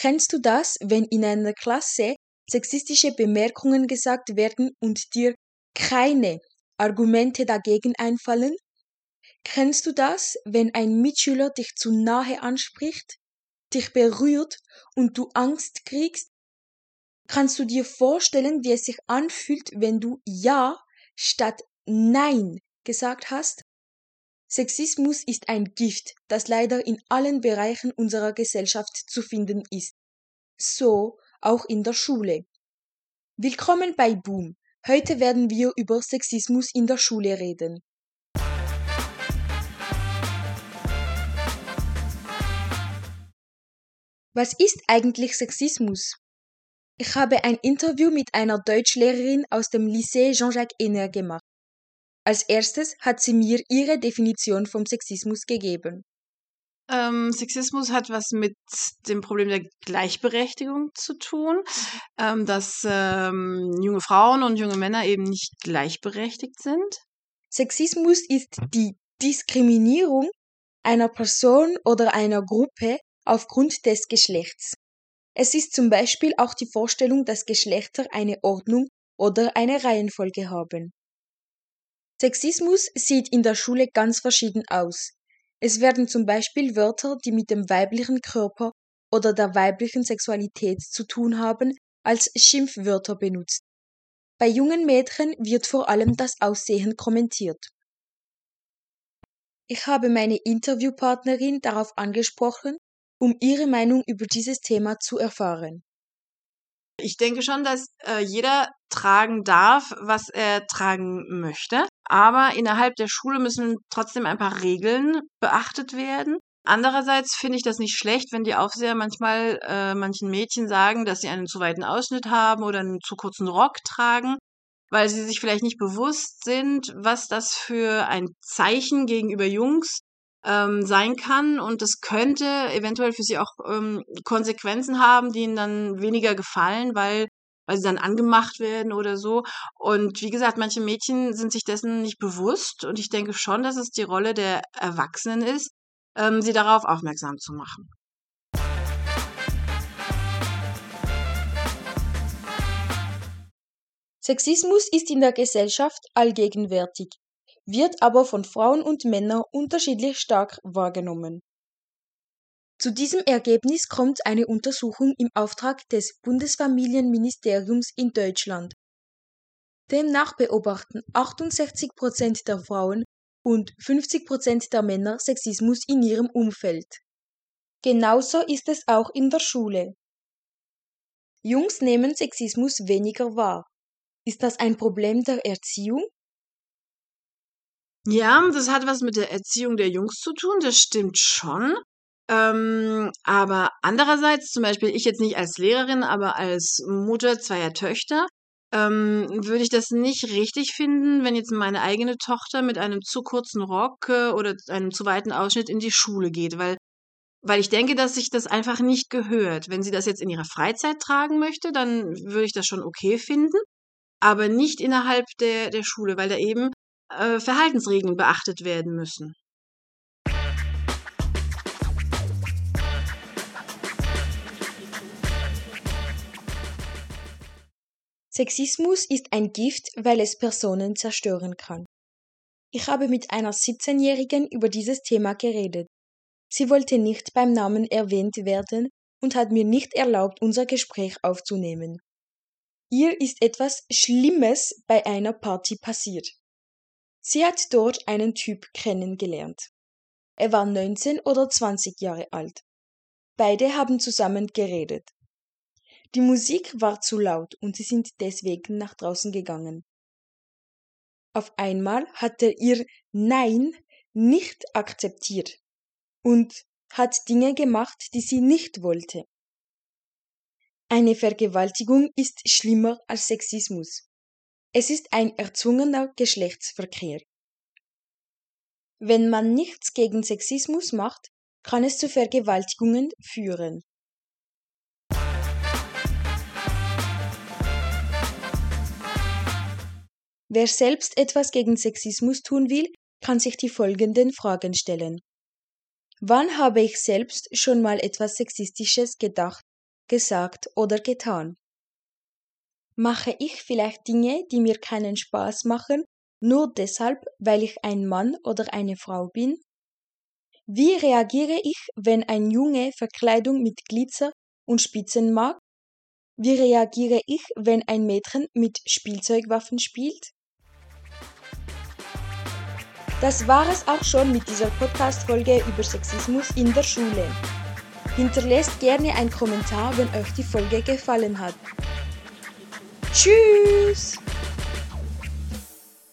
Kennst du das, wenn in einer Klasse sexistische Bemerkungen gesagt werden und dir keine Argumente dagegen einfallen? Kennst du das, wenn ein Mitschüler dich zu nahe anspricht, dich berührt und du Angst kriegst? Kannst du dir vorstellen, wie es sich anfühlt, wenn du Ja statt Nein gesagt hast? Sexismus ist ein Gift, das leider in allen Bereichen unserer Gesellschaft zu finden ist. So auch in der Schule. Willkommen bei Boom. Heute werden wir über Sexismus in der Schule reden. Was ist eigentlich Sexismus? Ich habe ein Interview mit einer Deutschlehrerin aus dem Lycée Jean-Jacques Henner gemacht. Als erstes hat sie mir ihre Definition vom Sexismus gegeben. Ähm, Sexismus hat was mit dem Problem der Gleichberechtigung zu tun, ähm, dass ähm, junge Frauen und junge Männer eben nicht gleichberechtigt sind. Sexismus ist die Diskriminierung einer Person oder einer Gruppe aufgrund des Geschlechts. Es ist zum Beispiel auch die Vorstellung, dass Geschlechter eine Ordnung oder eine Reihenfolge haben. Sexismus sieht in der Schule ganz verschieden aus. Es werden zum Beispiel Wörter, die mit dem weiblichen Körper oder der weiblichen Sexualität zu tun haben, als Schimpfwörter benutzt. Bei jungen Mädchen wird vor allem das Aussehen kommentiert. Ich habe meine Interviewpartnerin darauf angesprochen, um ihre Meinung über dieses Thema zu erfahren. Ich denke schon, dass äh, jeder tragen darf, was er tragen möchte. Aber innerhalb der Schule müssen trotzdem ein paar Regeln beachtet werden. Andererseits finde ich das nicht schlecht, wenn die Aufseher manchmal äh, manchen Mädchen sagen, dass sie einen zu weiten Ausschnitt haben oder einen zu kurzen Rock tragen, weil sie sich vielleicht nicht bewusst sind, was das für ein Zeichen gegenüber Jungs ähm, sein kann und das könnte eventuell für sie auch ähm, Konsequenzen haben, die ihnen dann weniger gefallen, weil weil sie dann angemacht werden oder so. Und wie gesagt, manche Mädchen sind sich dessen nicht bewusst und ich denke schon, dass es die Rolle der Erwachsenen ist, ähm, sie darauf aufmerksam zu machen. Sexismus ist in der Gesellschaft allgegenwärtig wird aber von Frauen und Männern unterschiedlich stark wahrgenommen. Zu diesem Ergebnis kommt eine Untersuchung im Auftrag des Bundesfamilienministeriums in Deutschland. Demnach beobachten 68 Prozent der Frauen und 50 Prozent der Männer Sexismus in ihrem Umfeld. Genauso ist es auch in der Schule. Jungs nehmen Sexismus weniger wahr. Ist das ein Problem der Erziehung? Ja, das hat was mit der Erziehung der Jungs zu tun, das stimmt schon. Ähm, aber andererseits, zum Beispiel ich jetzt nicht als Lehrerin, aber als Mutter zweier Töchter, ähm, würde ich das nicht richtig finden, wenn jetzt meine eigene Tochter mit einem zu kurzen Rock äh, oder einem zu weiten Ausschnitt in die Schule geht, weil, weil ich denke, dass sich das einfach nicht gehört. Wenn sie das jetzt in ihrer Freizeit tragen möchte, dann würde ich das schon okay finden, aber nicht innerhalb der, der Schule, weil da eben äh, Verhaltensregeln beachtet werden müssen. Sexismus ist ein Gift, weil es Personen zerstören kann. Ich habe mit einer 17-Jährigen über dieses Thema geredet. Sie wollte nicht beim Namen erwähnt werden und hat mir nicht erlaubt, unser Gespräch aufzunehmen. Ihr ist etwas Schlimmes bei einer Party passiert. Sie hat dort einen Typ kennengelernt. Er war 19 oder 20 Jahre alt. Beide haben zusammen geredet. Die Musik war zu laut und sie sind deswegen nach draußen gegangen. Auf einmal hat er ihr Nein nicht akzeptiert und hat Dinge gemacht, die sie nicht wollte. Eine Vergewaltigung ist schlimmer als Sexismus. Es ist ein erzwungener Geschlechtsverkehr. Wenn man nichts gegen Sexismus macht, kann es zu Vergewaltigungen führen. Wer selbst etwas gegen Sexismus tun will, kann sich die folgenden Fragen stellen. Wann habe ich selbst schon mal etwas Sexistisches gedacht gesagt oder getan? Mache ich vielleicht Dinge, die mir keinen Spaß machen, nur deshalb, weil ich ein Mann oder eine Frau bin? Wie reagiere ich, wenn ein Junge Verkleidung mit Glitzer und Spitzen mag? Wie reagiere ich, wenn ein Mädchen mit Spielzeugwaffen spielt? Das war es auch schon mit dieser Podcast-Folge über Sexismus in der Schule. Hinterlässt gerne einen Kommentar, wenn euch die Folge gefallen hat. Tschüss!